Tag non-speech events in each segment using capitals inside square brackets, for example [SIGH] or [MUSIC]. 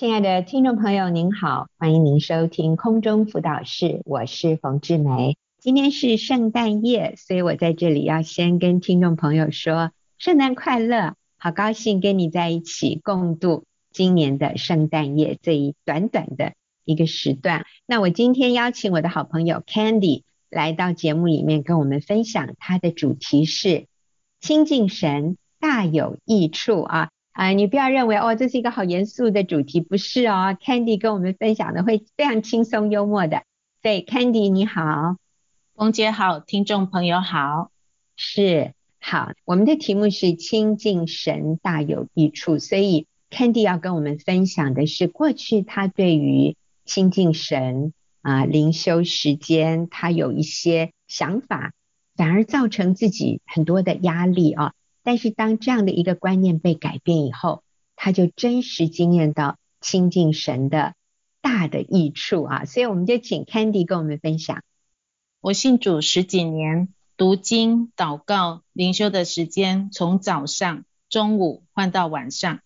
亲爱的听众朋友，您好，欢迎您收听空中辅导室，我是冯志梅。今天是圣诞夜，所以我在这里要先跟听众朋友说圣诞快乐，好高兴跟你在一起共度今年的圣诞夜这一短短的一个时段。那我今天邀请我的好朋友 Candy 来到节目里面跟我们分享，她的主题是亲近神大有益处啊。啊，你不要认为哦，这是一个好严肃的主题，不是哦。Candy 跟我们分享的会非常轻松幽默的。对，Candy 你好，冯姐好，听众朋友好，是好。我们的题目是亲近神大有益处，所以 Candy 要跟我们分享的是过去他对于亲近神啊灵修时间，他有一些想法，反而造成自己很多的压力啊。但是当这样的一个观念被改变以后，他就真实经验到亲近神的大的益处啊！所以我们就请 Candy 跟我们分享。我信主十几年，读经、祷告、灵修的时间从早上、中午换到晚上，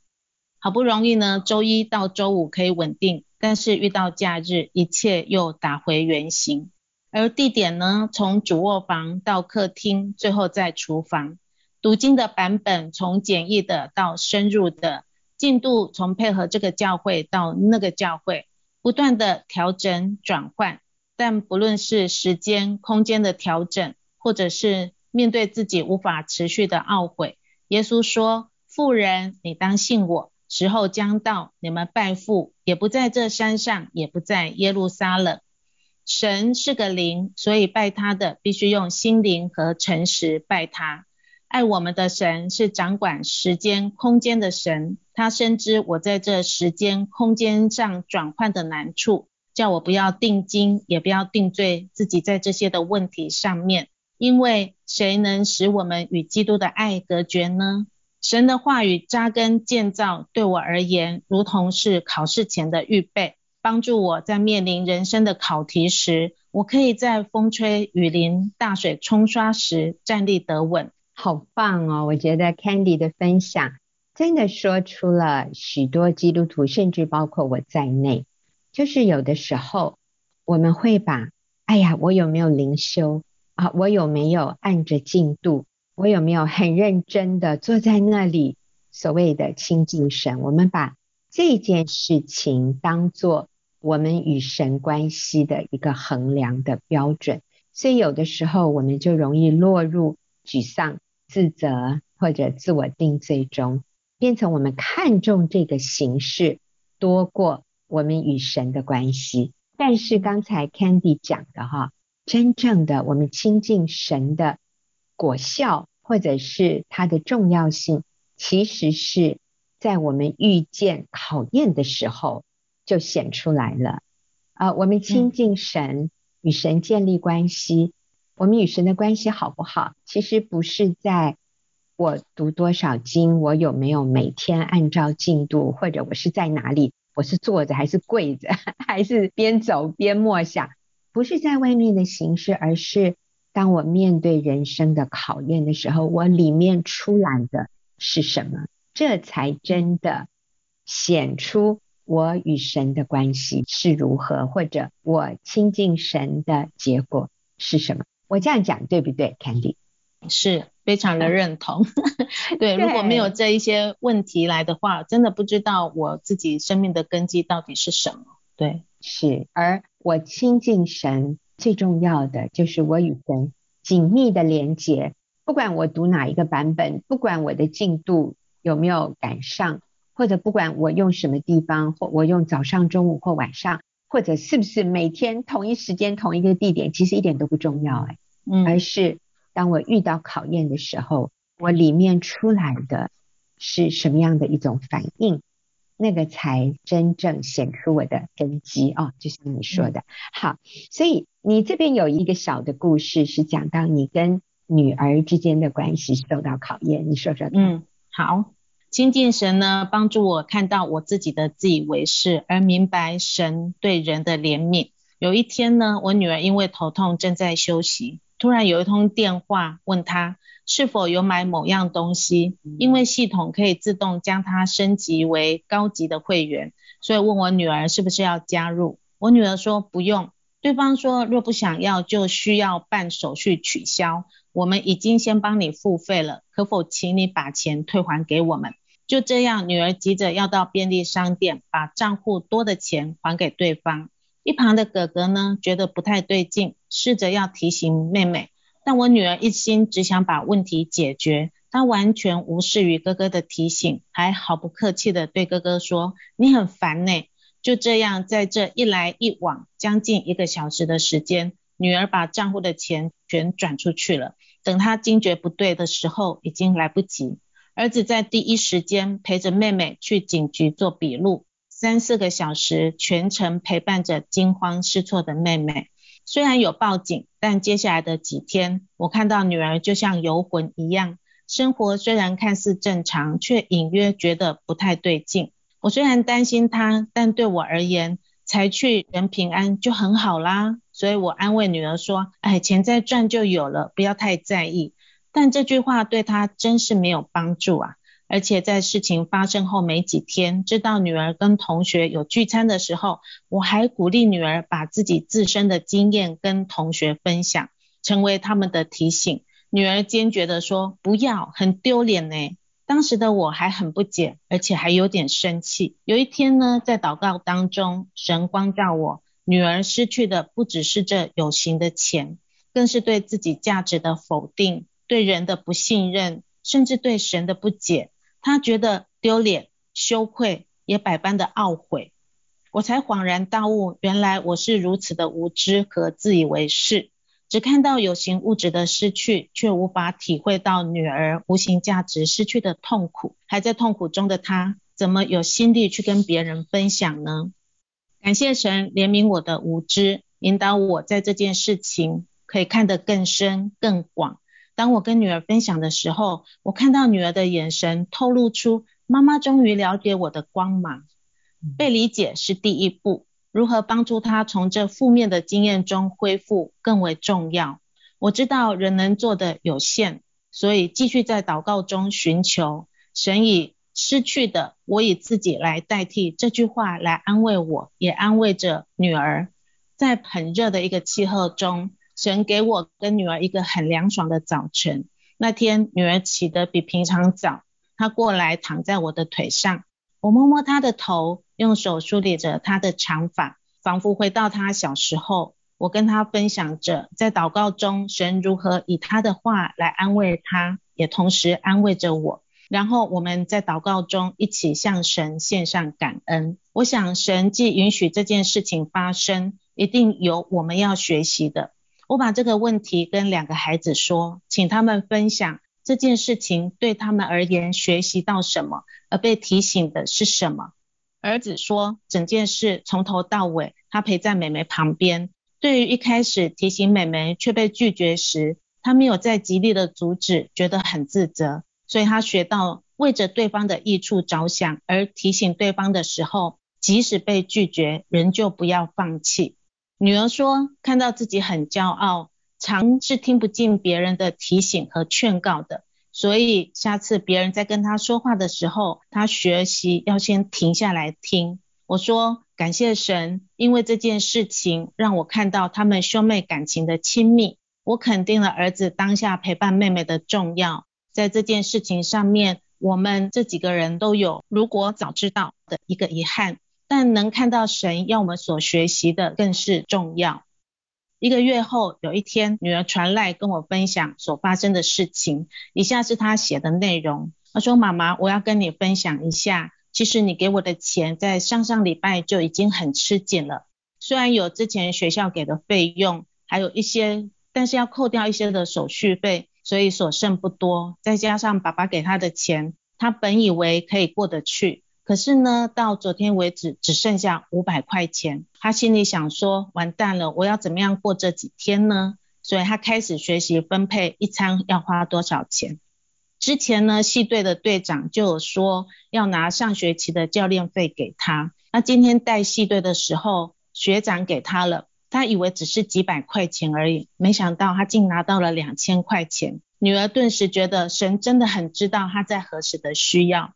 好不容易呢，周一到周五可以稳定，但是遇到假日，一切又打回原形。而地点呢，从主卧房到客厅，最后在厨房。读经的版本从简易的到深入的进度，从配合这个教会到那个教会，不断的调整转换。但不论是时间、空间的调整，或者是面对自己无法持续的懊悔，耶稣说：“富人，你当信我，时候将到，你们拜父也不在这山上，也不在耶路撒冷。神是个灵，所以拜他的必须用心灵和诚实拜他。”爱我们的神是掌管时间空间的神，他深知我在这时间空间上转换的难处，叫我不要定睛，也不要定罪自己在这些的问题上面，因为谁能使我们与基督的爱隔绝呢？神的话语扎根建造，对我而言，如同是考试前的预备，帮助我在面临人生的考题时，我可以在风吹雨淋、大水冲刷时站立得稳。好棒哦！我觉得 Candy 的分享真的说出了许多基督徒，甚至包括我在内，就是有的时候我们会把“哎呀，我有没有灵修啊？我有没有按着进度？我有没有很认真的坐在那里？”所谓的亲近神，我们把这件事情当做我们与神关系的一个衡量的标准，所以有的时候我们就容易落入沮丧。自责或者自我定罪中，变成我们看重这个形式多过我们与神的关系。但是刚才 Candy 讲的哈，真正的我们亲近神的果效，或者是它的重要性，其实是在我们遇见考验的时候就显出来了。啊，我们亲近神，与神建立关系。我们与神的关系好不好？其实不是在我读多少经，我有没有每天按照进度，或者我是在哪里，我是坐着还是跪着，[LAUGHS] 还是边走边默想，不是在外面的形式，而是当我面对人生的考验的时候，我里面出来的是什么？这才真的显出我与神的关系是如何，或者我亲近神的结果是什么？我这样讲对不对，Candy？是非常的认同。[LAUGHS] 对，如果没有这一些问题来的话，真的不知道我自己生命的根基到底是什么。对，是。而我亲近神最重要的就是我与神紧密的连接。不管我读哪一个版本，不管我的进度有没有赶上，或者不管我用什么地方，或我用早上、中午或晚上。或者是不是每天同一时间同一个地点，其实一点都不重要哎，嗯，而是当我遇到考验的时候，我里面出来的是什么样的一种反应，那个才真正显出我的根基啊，就像你说的。好，所以你这边有一个小的故事，是讲到你跟女儿之间的关系受到考验，你说说看。嗯，好。亲近神呢，帮助我看到我自己的自以为是，而明白神对人的怜悯。有一天呢，我女儿因为头痛正在休息，突然有一通电话问他是否有买某样东西，因为系统可以自动将他升级为高级的会员，所以问我女儿是不是要加入。我女儿说不用，对方说若不想要就需要办手续取消。我们已经先帮你付费了，可否请你把钱退还给我们？就这样，女儿急着要到便利商店把账户多的钱还给对方。一旁的哥哥呢，觉得不太对劲，试着要提醒妹妹，但我女儿一心只想把问题解决，她完全无视于哥哥的提醒，还毫不客气地对哥哥说：“你很烦呢。”就这样，在这一来一往将近一个小时的时间，女儿把账户的钱全转出去了。等她惊觉不对的时候，已经来不及。儿子在第一时间陪着妹妹去警局做笔录。三四个小时，全程陪伴着惊慌失措的妹妹。虽然有报警，但接下来的几天，我看到女儿就像游魂一样，生活虽然看似正常，却隐约觉得不太对劲。我虽然担心她，但对我而言，才去人平安就很好啦。所以我安慰女儿说：“哎，钱再赚就有了，不要太在意。”但这句话对她真是没有帮助啊。而且在事情发生后没几天，知道女儿跟同学有聚餐的时候，我还鼓励女儿把自己自身的经验跟同学分享，成为他们的提醒。女儿坚决地说：“不要，很丢脸呢。”当时的我还很不解，而且还有点生气。有一天呢，在祷告当中，神光照我，女儿失去的不只是这有形的钱，更是对自己价值的否定，对人的不信任，甚至对神的不解。他觉得丢脸、羞愧，也百般的懊悔。我才恍然大悟，原来我是如此的无知和自以为是，只看到有形物质的失去，却无法体会到女儿无形价值失去的痛苦。还在痛苦中的他，怎么有心力去跟别人分享呢？感谢神怜悯我的无知，引导我在这件事情可以看得更深更广。当我跟女儿分享的时候，我看到女儿的眼神透露出妈妈终于了解我的光芒。被理解是第一步，如何帮助她从这负面的经验中恢复更为重要。我知道人能做的有限，所以继续在祷告中寻求神以失去的，我以自己来代替这句话来安慰我，也安慰着女儿。在很热的一个气候中。神给我跟女儿一个很凉爽的早晨。那天女儿起得比平常早，她过来躺在我的腿上，我摸摸她的头，用手梳理着她的长发，仿佛回到她小时候。我跟她分享着在祷告中神如何以她的话来安慰她，也同时安慰着我。然后我们在祷告中一起向神献上感恩。我想神既允许这件事情发生，一定有我们要学习的。我把这个问题跟两个孩子说，请他们分享这件事情对他们而言学习到什么，而被提醒的是什么。儿子说，整件事从头到尾，他陪在妹妹旁边。对于一开始提醒妹妹却被拒绝时，他没有再极力的阻止，觉得很自责。所以他学到为着对方的益处着想，而提醒对方的时候，即使被拒绝，仍旧不要放弃。女儿说，看到自己很骄傲，常是听不进别人的提醒和劝告的，所以下次别人在跟她说话的时候，她学习要先停下来听。我说，感谢神，因为这件事情让我看到他们兄妹感情的亲密。我肯定了儿子当下陪伴妹妹的重要，在这件事情上面，我们这几个人都有如果早知道的一个遗憾。但能看到神要我们所学习的更是重要。一个月后，有一天，女儿传来跟我分享所发生的事情。以下是她写的内容：她说：“妈妈，我要跟你分享一下，其实你给我的钱在上上礼拜就已经很吃紧了。虽然有之前学校给的费用，还有一些，但是要扣掉一些的手续费，所以所剩不多。再加上爸爸给她的钱，她本以为可以过得去。”可是呢，到昨天为止只剩下五百块钱，他心里想说，完蛋了，我要怎么样过这几天呢？所以他开始学习分配一餐要花多少钱。之前呢，系队的队长就有说要拿上学期的教练费给他，那今天带系队的时候，学长给他了，他以为只是几百块钱而已，没想到他竟拿到了两千块钱。女儿顿时觉得神真的很知道她在何时的需要。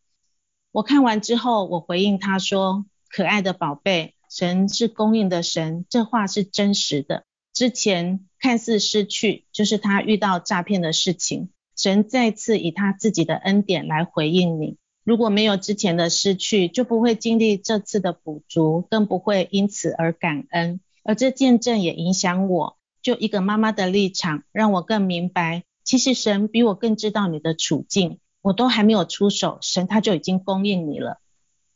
我看完之后，我回应他说：“可爱的宝贝，神是供应的神，这话是真实的。之前看似失去，就是他遇到诈骗的事情，神再次以他自己的恩典来回应你。如果没有之前的失去，就不会经历这次的补足，更不会因此而感恩。而这见证也影响我，就一个妈妈的立场，让我更明白。”其实神比我更知道你的处境，我都还没有出手，神他就已经供应你了。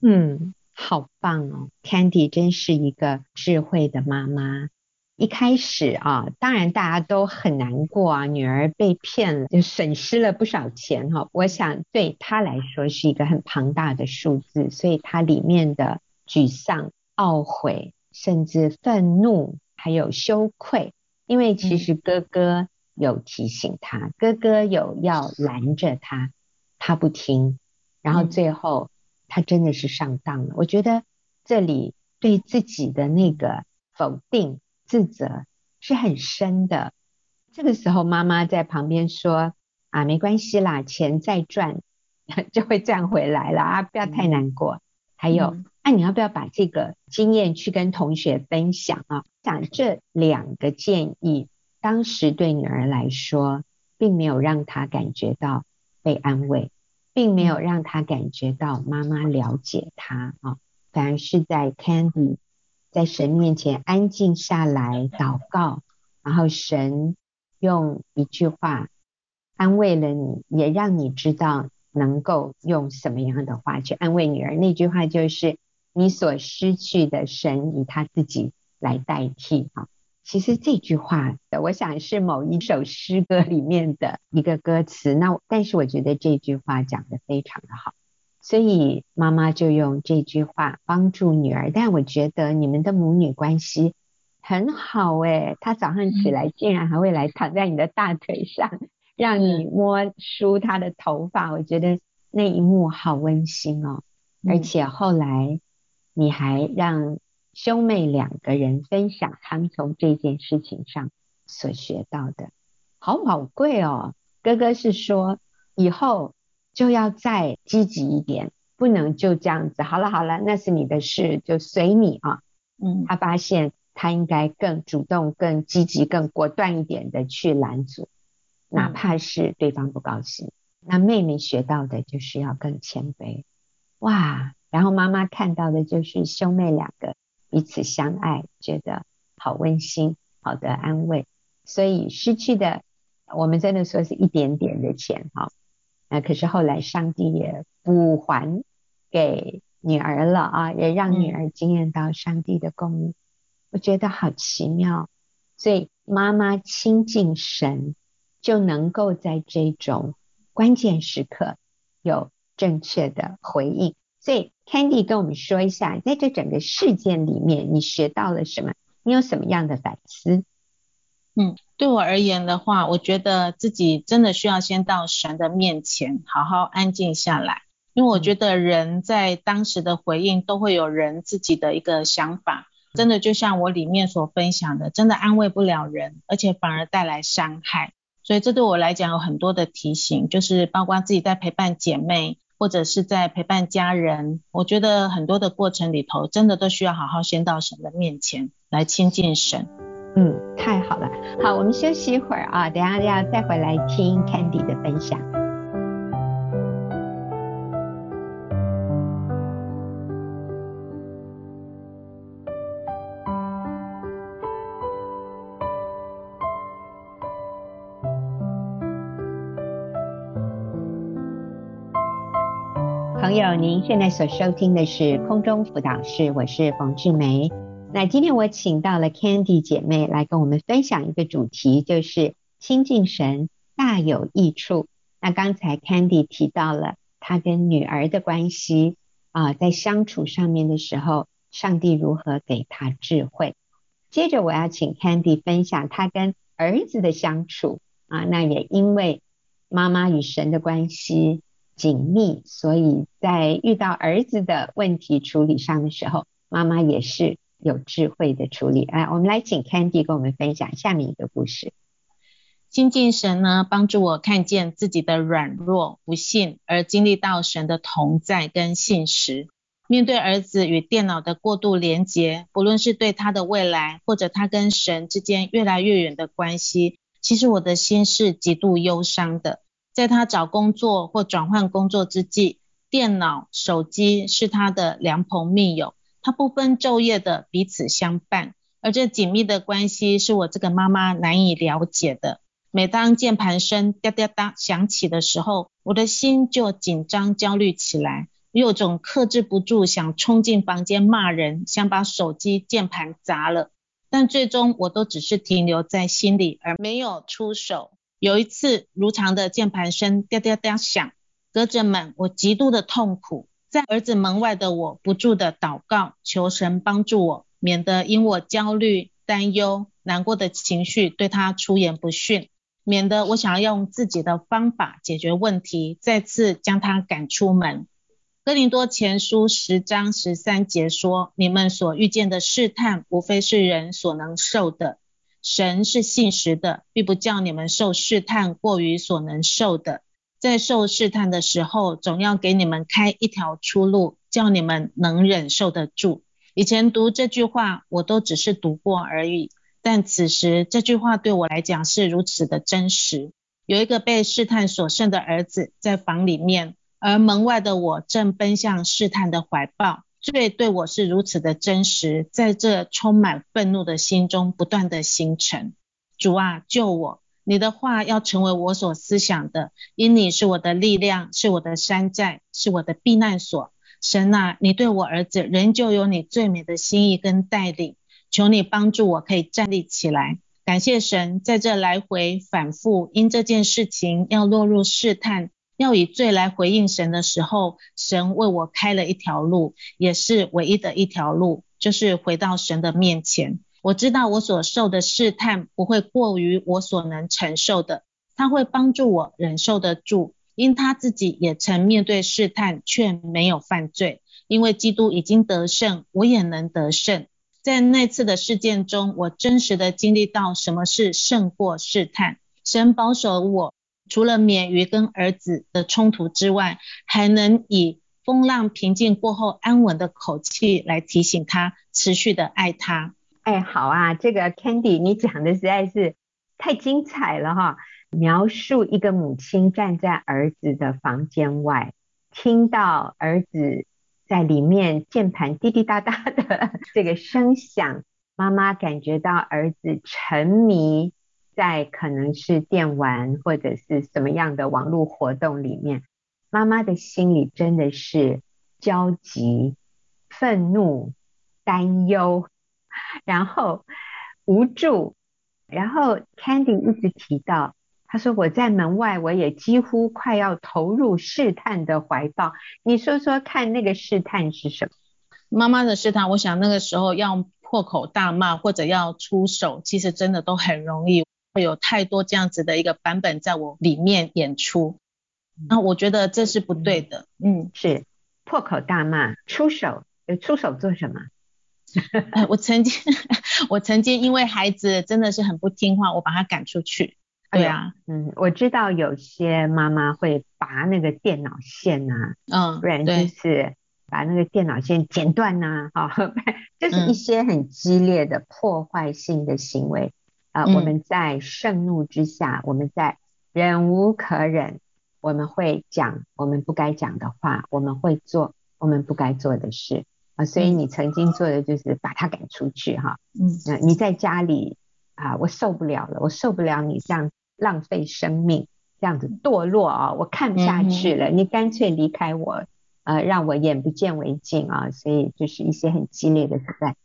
嗯，好棒哦，Candy 真是一个智慧的妈妈。一开始啊，当然大家都很难过啊，女儿被骗了，就损失了不少钱哈。我想对她来说是一个很庞大的数字，所以她里面的沮丧、懊悔，甚至愤怒，还有羞愧，因为其实哥哥。有提醒他，哥哥有要拦着他，他不听，然后最后他真的是上当了。我觉得这里对自己的那个否定、自责是很深的。这个时候妈妈在旁边说：“啊，没关系啦，钱再赚 [LAUGHS] 就会赚回来了啊，不要太难过。”还有，那你要不要把这个经验去跟同学分享啊？讲这两个建议。当时对女儿来说，并没有让她感觉到被安慰，并没有让他感觉到妈妈了解他啊，反而是在 Candy 在神面前安静下来祷告，然后神用一句话安慰了你，也让你知道能够用什么样的话去安慰女儿。那句话就是：你所失去的，神以他自己来代替啊。其实这句话，我想是某一首诗歌里面的一个歌词。那但是我觉得这句话讲得非常的好，所以妈妈就用这句话帮助女儿。但我觉得你们的母女关系很好诶，她早上起来竟然还会来躺在你的大腿上，让你摸梳她的头发。我觉得那一幕好温馨哦。而且后来你还让。兄妹两个人分享他们从这件事情上所学到的，好宝贵哦。哥哥是说以后就要再积极一点，不能就这样子。好了好了，那是你的事，就随你啊。嗯，他发现他应该更主动、更积极、更果断一点的去拦阻，哪怕是对方不高兴。那妹妹学到的就是要更谦卑。哇，然后妈妈看到的就是兄妹两个。彼此相爱，觉得好温馨，好的安慰。所以失去的，我们真的说是一点点的钱哈，那可是后来上帝也补还给女儿了啊，也让女儿经验到上帝的供应，我觉得好奇妙。所以妈妈亲近神，就能够在这种关键时刻有正确的回应。所以，Candy 跟我们说一下，在这整个事件里面，你学到了什么？你有什么样的反思？嗯，对我而言的话，我觉得自己真的需要先到神的面前，好好安静下来，因为我觉得人在当时的回应都会有人自己的一个想法，真的就像我里面所分享的，真的安慰不了人，而且反而带来伤害。所以这对我来讲有很多的提醒，就是包括自己在陪伴姐妹。或者是在陪伴家人，我觉得很多的过程里头，真的都需要好好先到神的面前来亲近神。嗯，太好了。好，我们休息一会儿啊，等下要再回来听 Candy 的分享。朋友，您现在所收听的是空中辅导室，我是冯志梅。那今天我请到了 Candy 姐妹来跟我们分享一个主题，就是亲近神大有益处。那刚才 Candy 提到了她跟女儿的关系啊，在相处上面的时候，上帝如何给她智慧。接着我要请 Candy 分享她跟儿子的相处啊，那也因为妈妈与神的关系。紧密，所以在遇到儿子的问题处理上的时候，妈妈也是有智慧的处理。哎，我们来请 Candy 跟我们分享下面一个故事。亲近神呢，帮助我看见自己的软弱、不信，而经历到神的同在跟信实。面对儿子与电脑的过度连结，不论是对他的未来，或者他跟神之间越来越远的关系，其实我的心是极度忧伤的。在他找工作或转换工作之际，电脑、手机是他的良朋密友，他不分昼夜的彼此相伴，而这紧密的关系是我这个妈妈难以了解的。每当键盘声哒哒哒响起的时候，我的心就紧张焦虑起来，有种克制不住想冲进房间骂人，想把手机键盘砸了。但最终我都只是停留在心里，而没有出手。有一次如常的键盘声哒哒哒响，隔着门我极度的痛苦，在儿子门外的我不住的祷告，求神帮助我，免得因我焦虑、担忧、难过的情绪对他出言不逊。免得我想要用自己的方法解决问题，再次将他赶出门。哥林多前书十章十三节说：你们所遇见的试探，无非是人所能受的。神是信实的，并不叫你们受试探过于所能受的。在受试探的时候，总要给你们开一条出路，叫你们能忍受得住。以前读这句话，我都只是读过而已。但此时这句话对我来讲是如此的真实。有一个被试探所胜的儿子在房里面，而门外的我正奔向试探的怀抱。罪对我是如此的真实，在这充满愤怒的心中不断的形成。主啊，救我！你的话要成为我所思想的，因你是我的力量，是我的山寨，是我的避难所。神啊，你对我儿子仍旧有你最美的心意跟带领。求你帮助我，可以站立起来。感谢神，在这来回反复，因这件事情要落入试探，要以罪来回应神的时候，神为我开了一条路，也是唯一的一条路，就是回到神的面前。我知道我所受的试探不会过于我所能承受的，他会帮助我忍受得住，因他自己也曾面对试探，却没有犯罪。因为基督已经得胜，我也能得胜。在那次的事件中，我真实的经历到什么是胜过试探。神保守我，除了免于跟儿子的冲突之外，还能以风浪平静过后安稳的口气来提醒他，持续的爱他。哎，好啊，这个 Candy 你讲的实在是太精彩了哈！描述一个母亲站在儿子的房间外，听到儿子。在里面键盘滴滴答答的 [LAUGHS] 这个声响，妈妈感觉到儿子沉迷在可能是电玩或者是什么样的网络活动里面，妈妈的心里真的是焦急、愤怒、担忧，然后无助，然后 Candy 一直提到。他说：“我在门外，我也几乎快要投入试探的怀抱。你说说看，那个试探是什么？”妈妈的试探，我想那个时候要破口大骂或者要出手，其实真的都很容易，会有太多这样子的一个版本在我里面演出。那我觉得这是不对的。嗯，是破口大骂、出手，出手做什么？[LAUGHS] 我曾经，[LAUGHS] 我曾经因为孩子真的是很不听话，我把他赶出去。对啊，嗯，我知道有些妈妈会拔那个电脑线啊，嗯，不然就是把那个电脑线剪断呐，[LAUGHS] 哈，就是一些很激烈的破坏性的行为啊。我们在盛怒之下，我们在忍无可忍，我们会讲我们不该讲的话，我们会做我们不该做的事啊。所以你曾经做的就是把他赶出去哈，嗯，你在家里啊，我受不了了，我受不了你这样。浪费生命，这样子堕落啊！我看不下去了，嗯、你干脆离开我，呃，让我眼不见为净啊！所以就是一些很激烈的存在。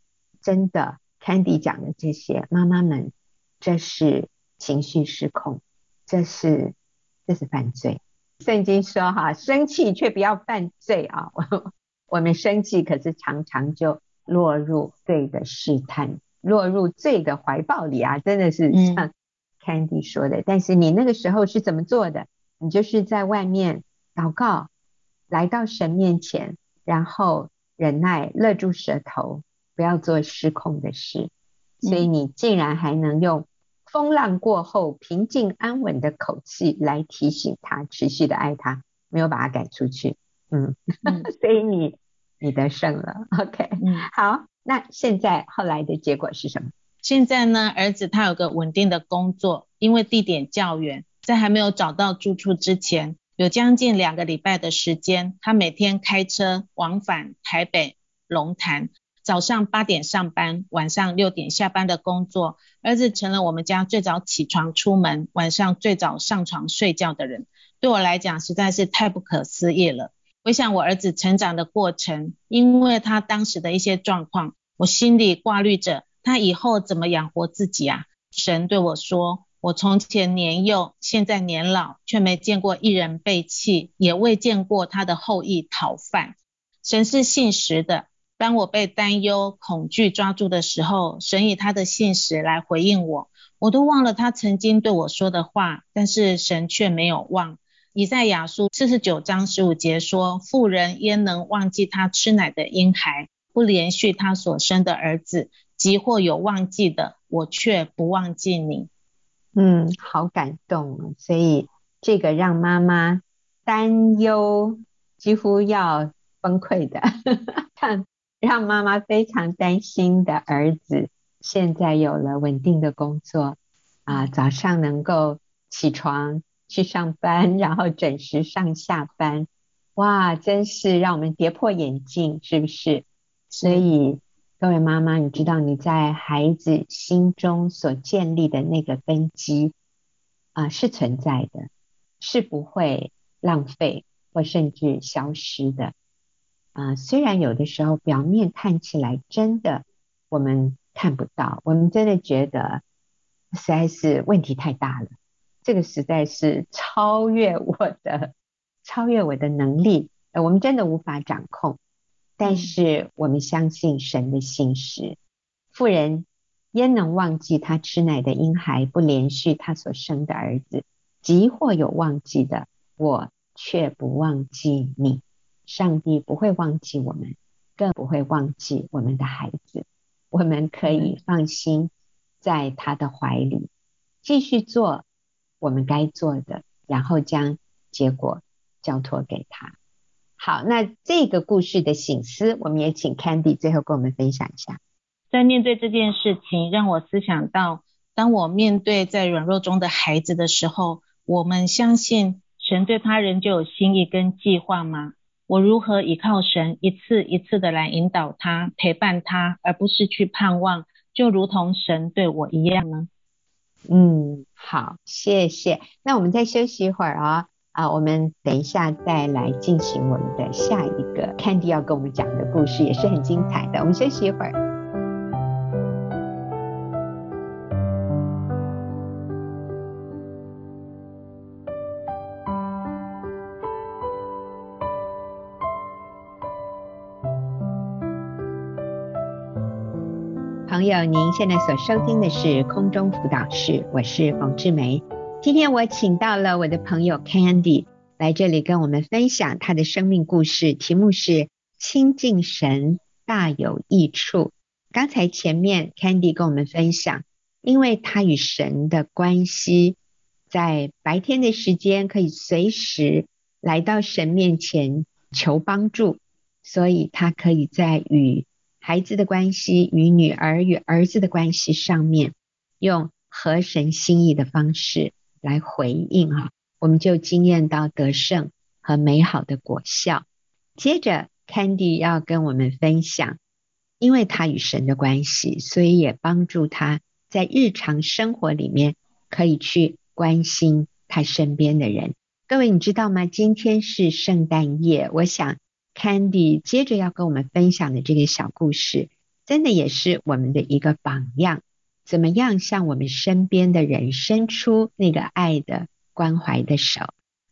真的，Candy 讲的这些，妈妈们，这是情绪失控，这是这是犯罪。圣经说哈，生气却不要犯罪啊！[LAUGHS] 我们生气，可是常常就落入罪的试探，落入罪的怀抱里啊！真的是像。嗯 Candy 说的，但是你那个时候是怎么做的？你就是在外面祷告，来到神面前，然后忍耐，勒住舌头，不要做失控的事。所以你竟然还能用风浪过后平静安稳的口气来提醒他，持续的爱他，没有把他赶出去。嗯，嗯 [LAUGHS] 所以你你得胜了。[LAUGHS] OK，嗯，好，那现在后来的结果是什么？现在呢，儿子他有个稳定的工作，因为地点较远，在还没有找到住处之前，有将近两个礼拜的时间，他每天开车往返台北龙潭。早上八点上班，晚上六点下班的工作，儿子成了我们家最早起床出门，晚上最早上床睡觉的人。对我来讲，实在是太不可思议了。回想我儿子成长的过程，因为他当时的一些状况，我心里挂虑着他以后怎么养活自己啊。神对我说：“我从前年幼，现在年老，却没见过一人背弃，也未见过他的后裔讨饭。神是信实的。”当我被担忧、恐惧抓住的时候，神以他的信实来回应我，我都忘了他曾经对我说的话，但是神却没有忘。以赛亚书四十九章十五节说：“妇人焉能忘记他吃奶的婴孩，不连续他所生的儿子？即或有忘记的，我却不忘记你。”嗯，好感动。所以这个让妈妈担忧几乎要崩溃的 [LAUGHS] 看。让妈妈非常担心的儿子，现在有了稳定的工作，啊，早上能够起床去上班，然后准时上下班，哇，真是让我们跌破眼镜，是不是？所以各位妈妈，你知道你在孩子心中所建立的那个根基啊，是存在的，是不会浪费或甚至消失的。啊，虽然有的时候表面看起来真的我们看不到，我们真的觉得实在是问题太大了，这个实在是超越我的超越我的能力，我们真的无法掌控。但是我们相信神的信实，妇人焉能忘记她吃奶的婴孩，不连续他所生的儿子？即或有忘记的，我却不忘记你。上帝不会忘记我们，更不会忘记我们的孩子。我们可以放心在他的怀里，继续做我们该做的，然后将结果交托给他。好，那这个故事的醒思，我们也请 Candy 最后跟我们分享一下。在面对这件事情，让我思想到，当我面对在软弱中的孩子的时候，我们相信神对他人就有心意跟计划吗？我如何依靠神，一次一次的来引导他、陪伴他，而不是去盼望，就如同神对我一样呢？嗯，好，谢谢。那我们再休息一会儿啊、哦，啊，我们等一下再来进行我们的下一个 Candy 要跟我们讲的故事，也是很精彩的。我们休息一会儿。友，您现在所收听的是空中辅导室，我是冯志梅。今天我请到了我的朋友 Candy 来这里跟我们分享她的生命故事，题目是亲近神大有益处。刚才前面 Candy 跟我们分享，因为他与神的关系，在白天的时间可以随时来到神面前求帮助，所以他可以在与孩子的关系与女儿与儿子的关系上面，用合神心意的方式来回应哈，我们就惊艳到得胜和美好的果效。接着，Candy 要跟我们分享，因为他与神的关系，所以也帮助他在日常生活里面可以去关心他身边的人。各位，你知道吗？今天是圣诞夜，我想。Candy 接着要跟我们分享的这个小故事，真的也是我们的一个榜样。怎么样向我们身边的人伸出那个爱的关怀的手？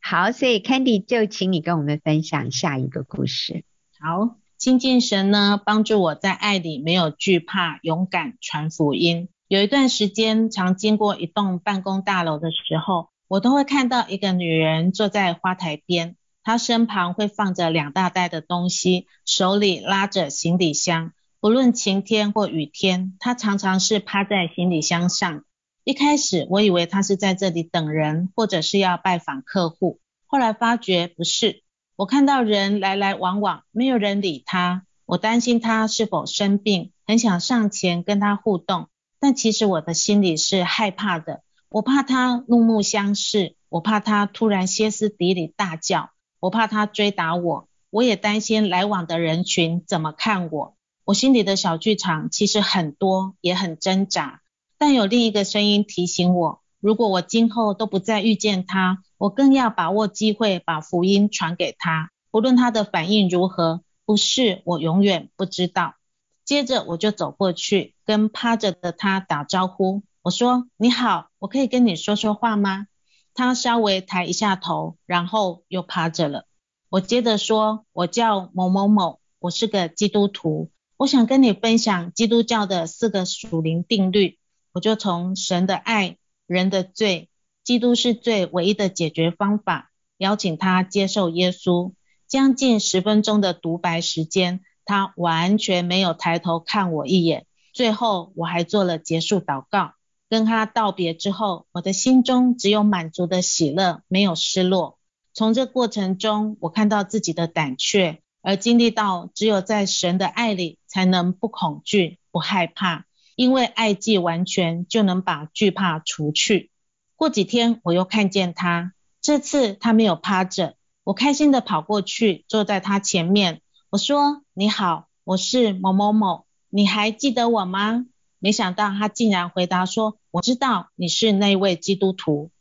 好，所以 Candy 就请你跟我们分享下一个故事。好，亲近神呢，帮助我在爱里没有惧怕，勇敢传福音。有一段时间，常经过一栋办公大楼的时候，我都会看到一个女人坐在花台边。他身旁会放着两大袋的东西，手里拉着行李箱，不论晴天或雨天，他常常是趴在行李箱上。一开始我以为他是在这里等人，或者是要拜访客户，后来发觉不是。我看到人来来往往，没有人理他。我担心他是否生病，很想上前跟他互动，但其实我的心里是害怕的。我怕他怒目相视，我怕他突然歇斯底里大叫，我怕他追打我。我也担心来往的人群怎么看我。我心里的小剧场其实很多，也很挣扎。但有另一个声音提醒我，如果我今后都不再遇见他，我更要把握机会，把福音传给他，不论他的反应如何，不是我永远不知道。接着我就走过去，跟趴着的他打招呼，我说：“你好，我可以跟你说说话吗？”他稍微抬一下头，然后又趴着了。我接着说：“我叫某某某，我是个基督徒，我想跟你分享基督教的四个属灵定律。”我就从神的爱、人的罪。基督是最唯一的解决方法，邀请他接受耶稣。将近十分钟的独白时间，他完全没有抬头看我一眼。最后我还做了结束祷告，跟他道别之后，我的心中只有满足的喜乐，没有失落。从这过程中，我看到自己的胆怯，而经历到只有在神的爱里，才能不恐惧、不害怕，因为爱既完全，就能把惧怕除去。过几天我又看见他，这次他没有趴着，我开心地跑过去，坐在他前面。我说：“你好，我是某某某，你还记得我吗？”没想到他竟然回答说：“我知道你是那位基督徒。”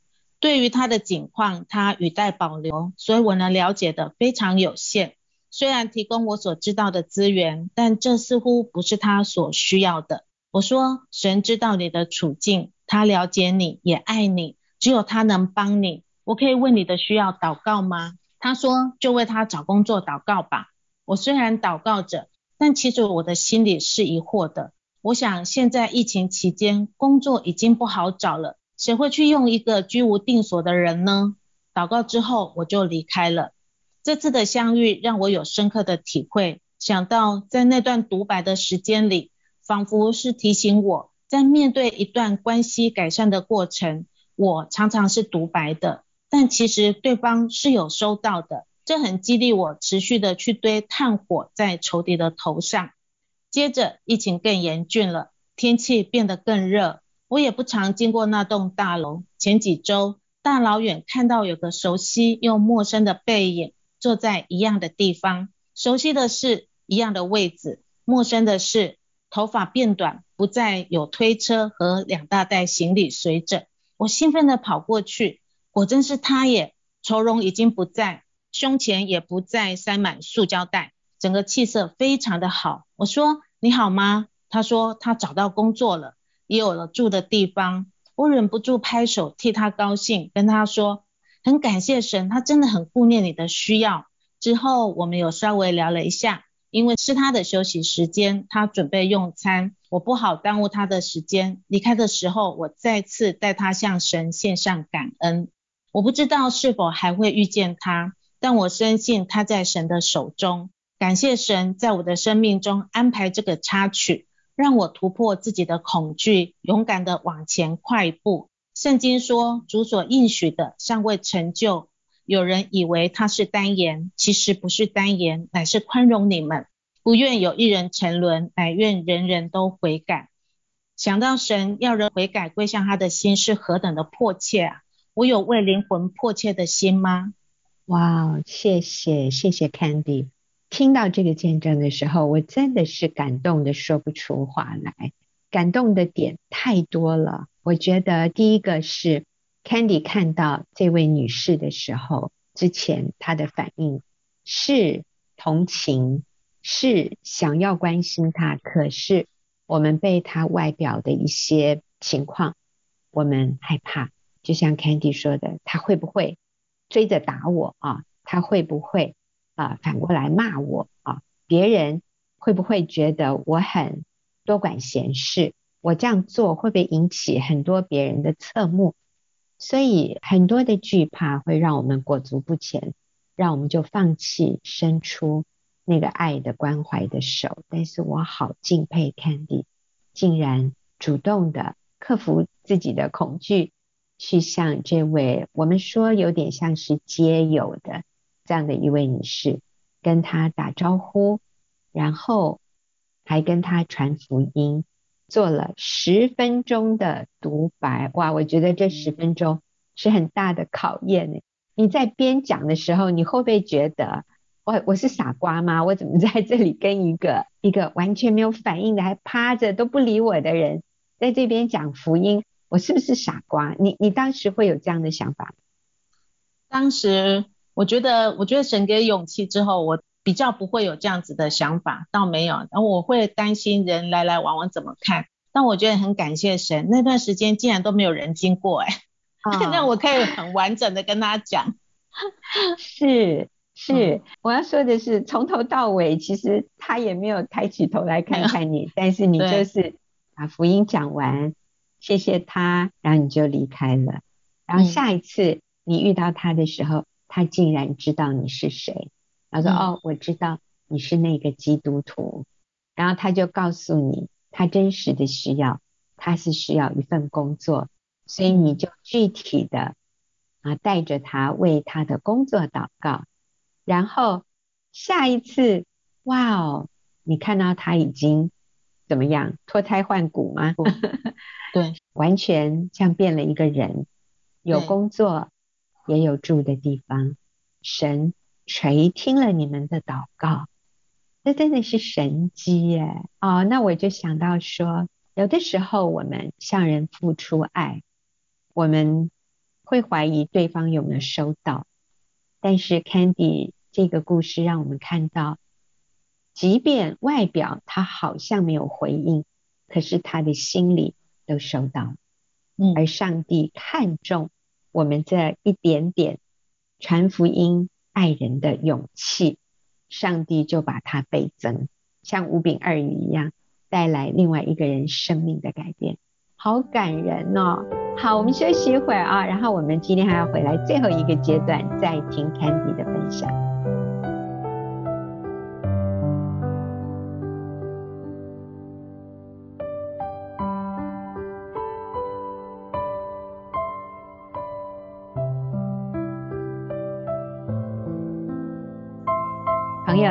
对于他的境况，他语带保留，所以我能了解的非常有限。虽然提供我所知道的资源，但这似乎不是他所需要的。我说：“神知道你的处境。”他了解你，也爱你，只有他能帮你。我可以为你的需要祷告吗？他说：就为他找工作祷告吧。我虽然祷告着，但其实我的心里是疑惑的。我想现在疫情期间，工作已经不好找了，谁会去用一个居无定所的人呢？祷告之后，我就离开了。这次的相遇让我有深刻的体会，想到在那段独白的时间里，仿佛是提醒我。在面对一段关系改善的过程，我常常是独白的，但其实对方是有收到的，这很激励我持续的去堆炭火在仇敌的头上。接着疫情更严峻了，天气变得更热，我也不常经过那栋大楼。前几周大老远看到有个熟悉又陌生的背影坐在一样的地方，熟悉的是一样的位置，陌生的是头发变短。不再有推车和两大袋行李随着，我兴奋地跑过去，果真是他耶！愁容已经不在，胸前也不再塞满塑胶袋，整个气色非常的好。我说：“你好吗？”他说：“他找到工作了，也有了住的地方。”我忍不住拍手替他高兴，跟他说：“很感谢神，他真的很顾念你的需要。”之后我们有稍微聊了一下。因为是他的休息时间，他准备用餐，我不好耽误他的时间。离开的时候，我再次带他向神献上感恩。我不知道是否还会遇见他，但我深信他在神的手中。感谢神在我的生命中安排这个插曲，让我突破自己的恐惧，勇敢地往前跨一步。圣经说，主所应许的尚未成就。有人以为他是单言，其实不是单言，乃是宽容你们，不愿有一人沉沦，乃愿人人都悔改。想到神要人悔改归向他的心是何等的迫切啊！我有为灵魂迫切的心吗？哇，谢谢谢谢 Candy，听到这个见证的时候，我真的是感动的说不出话来，感动的点太多了。我觉得第一个是。Candy 看到这位女士的时候，之前她的反应是同情，是想要关心她。可是我们被她外表的一些情况，我们害怕。就像 Candy 说的，她会不会追着打我啊？她会不会啊反过来骂我啊？别人会不会觉得我很多管闲事？我这样做会不会引起很多别人的侧目？所以很多的惧怕会让我们裹足不前，让我们就放弃伸出那个爱的关怀的手，但是我好敬佩 Candy，竟然主动的克服自己的恐惧，去向这位我们说有点像是街友的这样的一位女士，跟她打招呼，然后还跟她传福音，做了十分钟的独白。哇，我觉得这十分钟是很大的考验呢。你在边讲的时候，你会不会觉得？我我是傻瓜吗？我怎么在这里跟一个一个完全没有反应的，还趴着都不理我的人，在这边讲福音？我是不是傻瓜？你你当时会有这样的想法？当时我觉得，我觉得神给勇气之后，我比较不会有这样子的想法，倒没有。然后我会担心人来来往往怎么看，但我觉得很感谢神，那段时间竟然都没有人经过，哎，[LAUGHS] 那我可以很完整的跟他讲，[LAUGHS] 是。是，我要说的是，从头到尾，其实他也没有抬起头来看看你，[LAUGHS] 但是你就是把福音讲完，谢谢他，然后你就离开了。然后下一次你遇到他的时候，他竟然知道你是谁，他说：“哦，我知道你是那个基督徒。”然后他就告诉你，他真实的需要，他是需要一份工作，所以你就具体的啊带着他为他的工作祷告。然后下一次，哇哦，你看到他已经怎么样脱胎换骨吗？对，[LAUGHS] 完全像变了一个人，有工作，也有住的地方。神垂听了你们的祷告，这真的是神机耶！哦，那我就想到说，有的时候我们向人付出爱，我们会怀疑对方有没有收到。但是 Candy 这个故事让我们看到，即便外表他好像没有回应，可是他的心里都收到。嗯，而上帝看重我们这一点点传福音、爱人的勇气，上帝就把它倍增，像五饼二鱼一样，带来另外一个人生命的改变。好感人哦！好，我们休息一会儿啊，然后我们今天还要回来最后一个阶段，再听 Candy 的分享。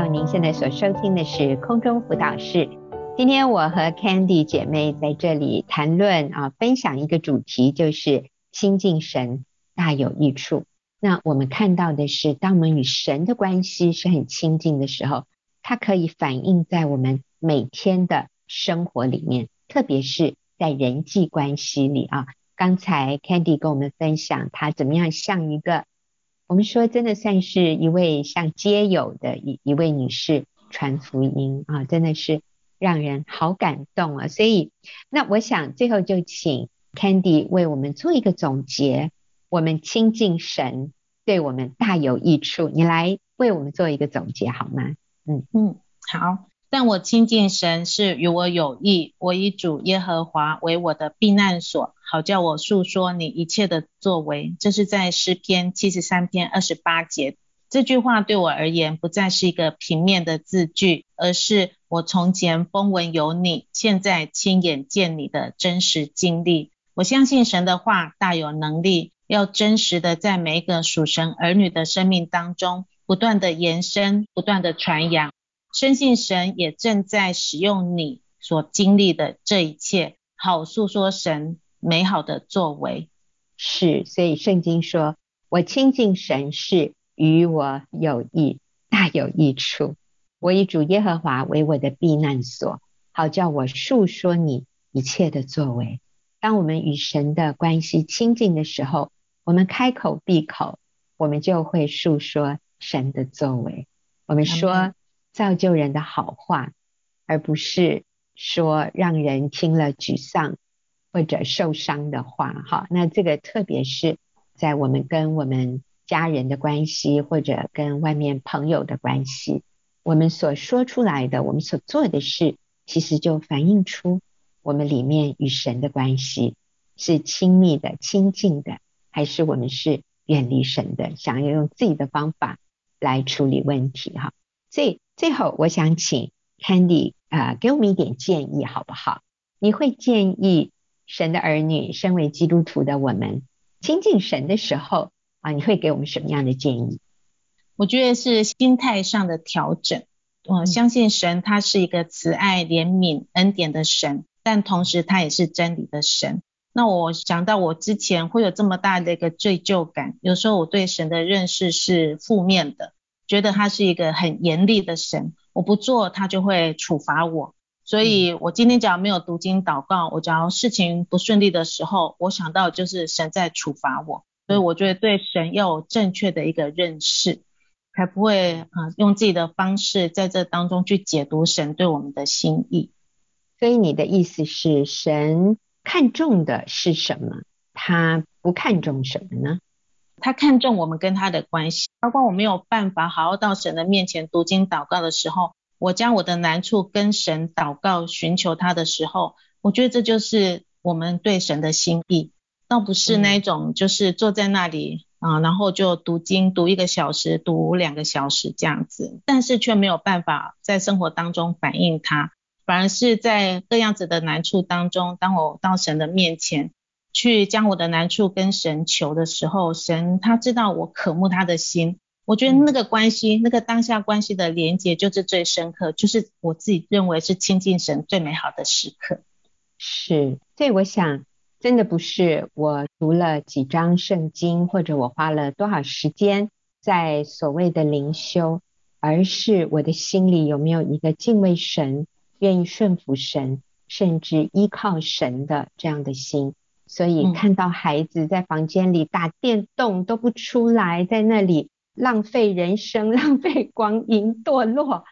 您现在所收听的是空中辅导室。今天我和 Candy 姐妹在这里谈论啊，分享一个主题，就是亲近神大有益处。那我们看到的是，当我们与神的关系是很亲近的时候，它可以反映在我们每天的生活里面，特别是在人际关系里啊。刚才 Candy 跟我们分享，她怎么样像一个，我们说真的算是一位像街友的一一位女士传福音啊，真的是。让人好感动啊！所以，那我想最后就请 Candy 为我们做一个总结。我们亲近神对我们大有益处，你来为我们做一个总结好吗？嗯嗯，好。但我亲近神是与我有益，我以主耶和华为我的避难所，好叫我述说你一切的作为。这是在诗篇七十三篇二十八节。这句话对我而言不再是一个平面的字句，而是我从前风闻有你，现在亲眼见你的真实经历。我相信神的话大有能力，要真实的在每一个属神儿女的生命当中不断的延伸，不断的传扬。深信神也正在使用你所经历的这一切，好诉说神美好的作为。是，所以圣经说，我亲近神是。与我有益，大有益处。我以主耶和华为我的避难所，好叫我述说你一切的作为。当我们与神的关系亲近的时候，我们开口闭口，我们就会述说神的作为。我们说造就人的好话，而不是说让人听了沮丧或者受伤的话。哈，那这个特别是在我们跟我们。家人的关系，或者跟外面朋友的关系，我们所说出来的，我们所做的事，其实就反映出我们里面与神的关系是亲密的、亲近的，还是我们是远离神的，想要用自己的方法来处理问题哈。所以最后，我想请 Candy 啊、呃，给我们一点建议，好不好？你会建议神的儿女，身为基督徒的我们，亲近神的时候啊，你会给我们什么样的建议？我觉得是心态上的调整。我相信神，他是一个慈爱、怜悯、恩典的神，但同时他也是真理的神。那我想到我之前会有这么大的一个罪疚感，有时候我对神的认识是负面的，觉得他是一个很严厉的神，我不做他就会处罚我。所以我今天只要没有读经祷告，我只要事情不顺利的时候，我想到就是神在处罚我。所以我觉得对神要有正确的一个认识，才不会啊用自己的方式在这当中去解读神对我们的心意。所以你的意思是神看重的是什么？他不看重什么呢？他看重我们跟他的关系。包括我没有办法好好到神的面前读经祷告的时候，我将我的难处跟神祷告，寻求他的时候，我觉得这就是我们对神的心意，倒不是那种就是坐在那里啊、嗯，然后就读经读一个小时，读两个小时这样子，但是却没有办法在生活当中反映他。反而是在各样子的难处当中，当我到神的面前去将我的难处跟神求的时候，神他知道我渴慕他的心。我觉得那个关系，那个当下关系的连接就是最深刻，就是我自己认为是亲近神最美好的时刻。是，所以我想，真的不是我读了几章圣经，或者我花了多少时间在所谓的灵修，而是我的心里有没有一个敬畏神。愿意顺服神，甚至依靠神的这样的心，所以看到孩子在房间里打电动都不出来，在那里浪费人生、[LAUGHS] 浪费光阴、堕落，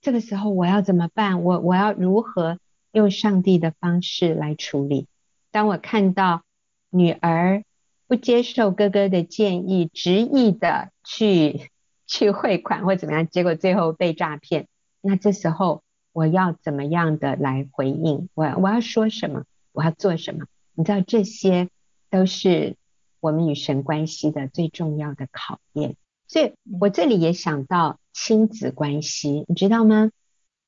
这个时候我要怎么办？我我要如何用上帝的方式来处理？当我看到女儿不接受哥哥的建议，执意的去 [LAUGHS] 去汇款或怎么样，结果最后被诈骗，那这时候。我要怎么样的来回应？我我要说什么？我要做什么？你知道，这些都是我们与神关系的最重要的考验。所以我这里也想到亲子关系，你知道吗？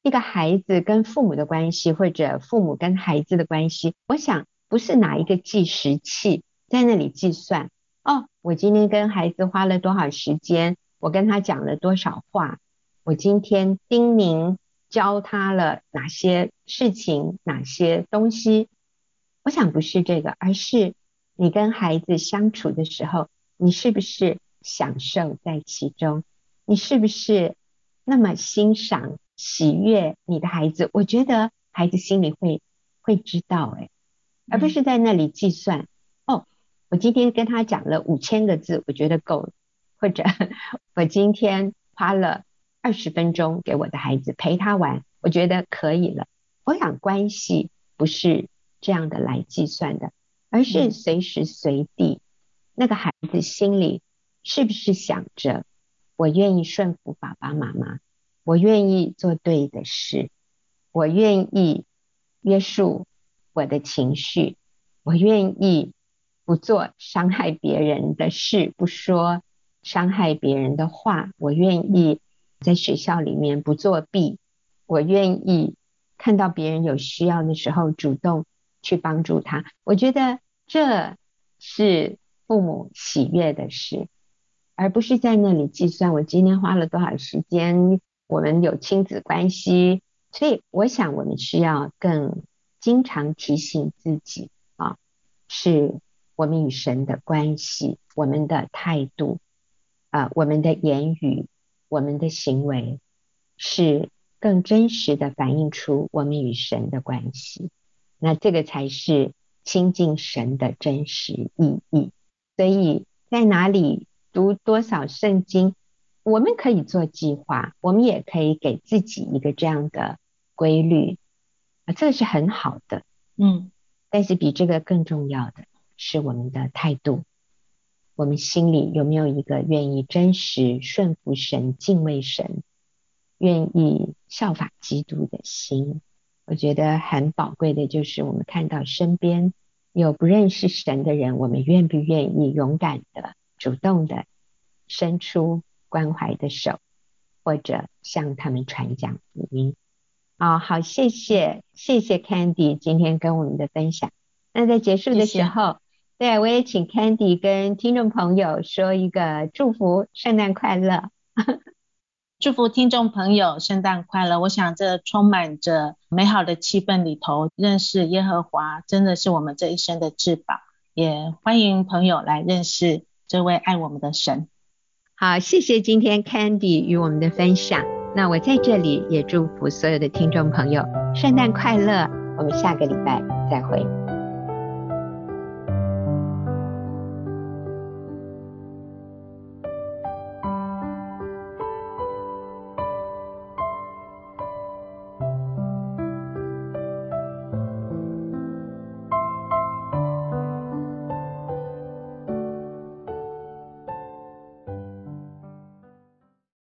一个孩子跟父母的关系，或者父母跟孩子的关系，我想不是拿一个计时器在那里计算。哦，我今天跟孩子花了多少时间？我跟他讲了多少话？我今天叮咛。教他了哪些事情，哪些东西？我想不是这个，而是你跟孩子相处的时候，你是不是享受在其中？你是不是那么欣赏、喜悦你的孩子？我觉得孩子心里会会知道，诶，而不是在那里计算。哦，我今天跟他讲了五千个字，我觉得够了，或者我今天花了。二十分钟给我的孩子陪他玩，我觉得可以了。我想关系不是这样的来计算的，而是随时随地，那个孩子心里是不是想着，我愿意顺服爸爸妈妈，我愿意做对的事，我愿意约束我的情绪，我愿意不做伤害别人的事，不说伤害别人的话，我愿意。在学校里面不作弊，我愿意看到别人有需要的时候主动去帮助他。我觉得这是父母喜悦的事，而不是在那里计算我今天花了多少时间，我们有亲子关系。所以我想我们需要更经常提醒自己啊，是我们与神的关系，我们的态度啊，我们的言语。我们的行为是更真实的反映出我们与神的关系，那这个才是亲近神的真实意义。所以在哪里读多少圣经，我们可以做计划，我们也可以给自己一个这样的规律啊，这个是很好的，嗯。但是比这个更重要的是我们的态度。我们心里有没有一个愿意真实顺服神、敬畏神、愿意效法基督的心？我觉得很宝贵的就是我们看到身边有不认识神的人，我们愿不愿意勇敢的、主动的伸出关怀的手，或者向他们传讲福音。哦好，谢谢谢谢 Candy 今天跟我们的分享。那在结束的时候，谢谢对，我也请 Candy 跟听众朋友说一个祝福，圣诞快乐。祝福听众朋友圣诞快乐！我想这充满着美好的气氛里头，认识耶和华真的是我们这一生的至宝。也欢迎朋友来认识这位爱我们的神。好，谢谢今天 Candy 与我们的分享。那我在这里也祝福所有的听众朋友圣诞快乐。我们下个礼拜再会。